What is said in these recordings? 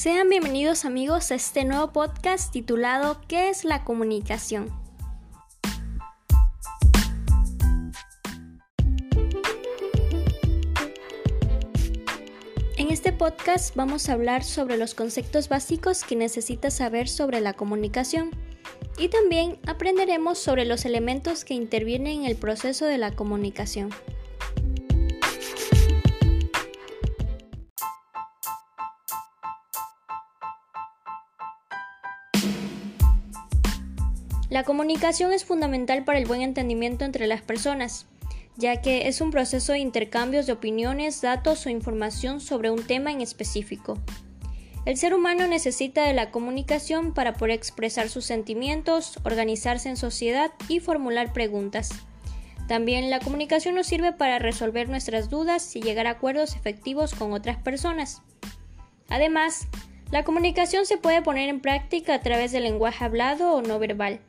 Sean bienvenidos amigos a este nuevo podcast titulado ¿Qué es la comunicación? En este podcast vamos a hablar sobre los conceptos básicos que necesitas saber sobre la comunicación y también aprenderemos sobre los elementos que intervienen en el proceso de la comunicación. La comunicación es fundamental para el buen entendimiento entre las personas, ya que es un proceso de intercambios de opiniones, datos o información sobre un tema en específico. El ser humano necesita de la comunicación para poder expresar sus sentimientos, organizarse en sociedad y formular preguntas. También la comunicación nos sirve para resolver nuestras dudas y llegar a acuerdos efectivos con otras personas. Además, la comunicación se puede poner en práctica a través del lenguaje hablado o no verbal.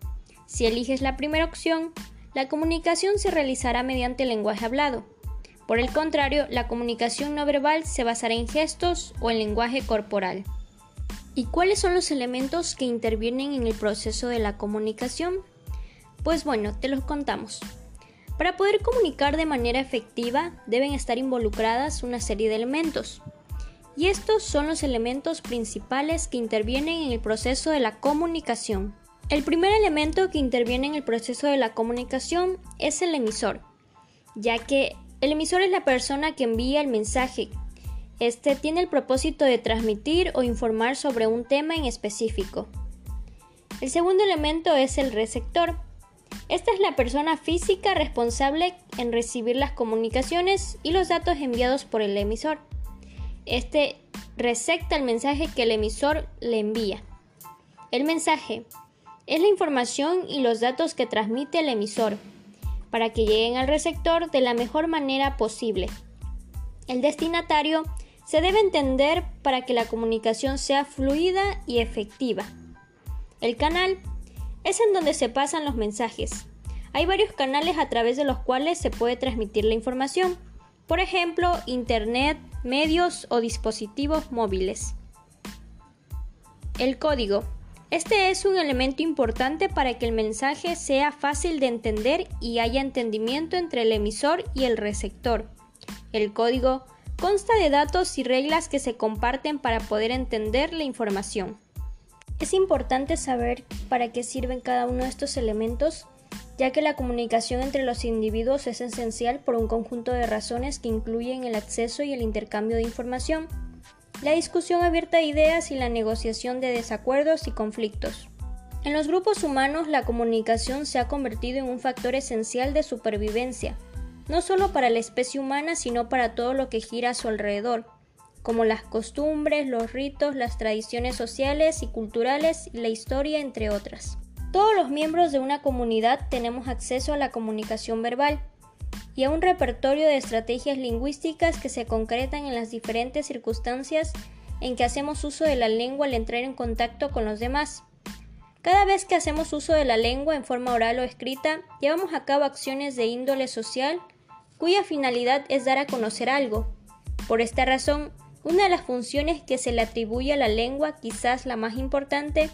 Si eliges la primera opción, la comunicación se realizará mediante el lenguaje hablado. Por el contrario, la comunicación no verbal se basará en gestos o en lenguaje corporal. ¿Y cuáles son los elementos que intervienen en el proceso de la comunicación? Pues bueno, te los contamos. Para poder comunicar de manera efectiva deben estar involucradas una serie de elementos. Y estos son los elementos principales que intervienen en el proceso de la comunicación. El primer elemento que interviene en el proceso de la comunicación es el emisor, ya que el emisor es la persona que envía el mensaje. Este tiene el propósito de transmitir o informar sobre un tema en específico. El segundo elemento es el receptor. Esta es la persona física responsable en recibir las comunicaciones y los datos enviados por el emisor. Este recepta el mensaje que el emisor le envía. El mensaje es la información y los datos que transmite el emisor para que lleguen al receptor de la mejor manera posible. El destinatario se debe entender para que la comunicación sea fluida y efectiva. El canal es en donde se pasan los mensajes. Hay varios canales a través de los cuales se puede transmitir la información, por ejemplo, Internet, medios o dispositivos móviles. El código este es un elemento importante para que el mensaje sea fácil de entender y haya entendimiento entre el emisor y el receptor. El código consta de datos y reglas que se comparten para poder entender la información. Es importante saber para qué sirven cada uno de estos elementos, ya que la comunicación entre los individuos es esencial por un conjunto de razones que incluyen el acceso y el intercambio de información la discusión abierta de ideas y la negociación de desacuerdos y conflictos. En los grupos humanos la comunicación se ha convertido en un factor esencial de supervivencia, no solo para la especie humana, sino para todo lo que gira a su alrededor, como las costumbres, los ritos, las tradiciones sociales y culturales la historia, entre otras. Todos los miembros de una comunidad tenemos acceso a la comunicación verbal, y a un repertorio de estrategias lingüísticas que se concretan en las diferentes circunstancias en que hacemos uso de la lengua al entrar en contacto con los demás. Cada vez que hacemos uso de la lengua en forma oral o escrita, llevamos a cabo acciones de índole social cuya finalidad es dar a conocer algo. Por esta razón, una de las funciones que se le atribuye a la lengua, quizás la más importante,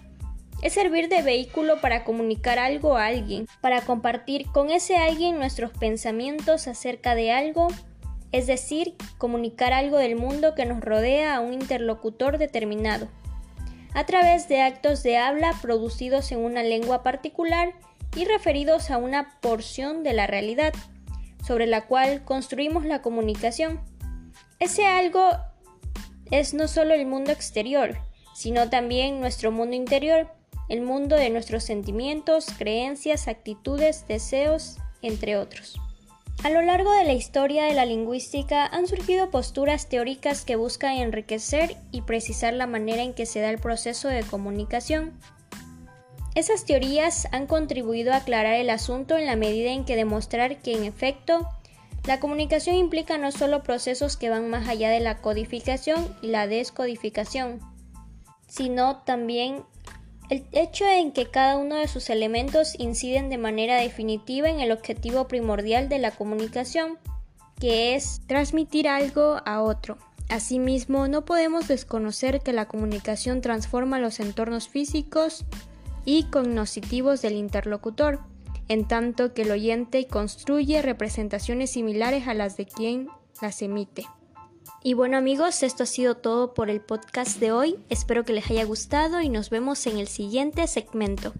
es servir de vehículo para comunicar algo a alguien, para compartir con ese alguien nuestros pensamientos acerca de algo, es decir, comunicar algo del mundo que nos rodea a un interlocutor determinado, a través de actos de habla producidos en una lengua particular y referidos a una porción de la realidad, sobre la cual construimos la comunicación. Ese algo es no solo el mundo exterior, sino también nuestro mundo interior, el mundo de nuestros sentimientos, creencias, actitudes, deseos, entre otros. A lo largo de la historia de la lingüística han surgido posturas teóricas que buscan enriquecer y precisar la manera en que se da el proceso de comunicación. Esas teorías han contribuido a aclarar el asunto en la medida en que demostrar que en efecto la comunicación implica no solo procesos que van más allá de la codificación y la descodificación, sino también el hecho en que cada uno de sus elementos inciden de manera definitiva en el objetivo primordial de la comunicación, que es transmitir algo a otro, Asimismo, no podemos desconocer que la comunicación transforma los entornos físicos y cognitivos del interlocutor, en tanto que el oyente construye representaciones similares a las de quien las emite. Y bueno amigos, esto ha sido todo por el podcast de hoy. Espero que les haya gustado y nos vemos en el siguiente segmento.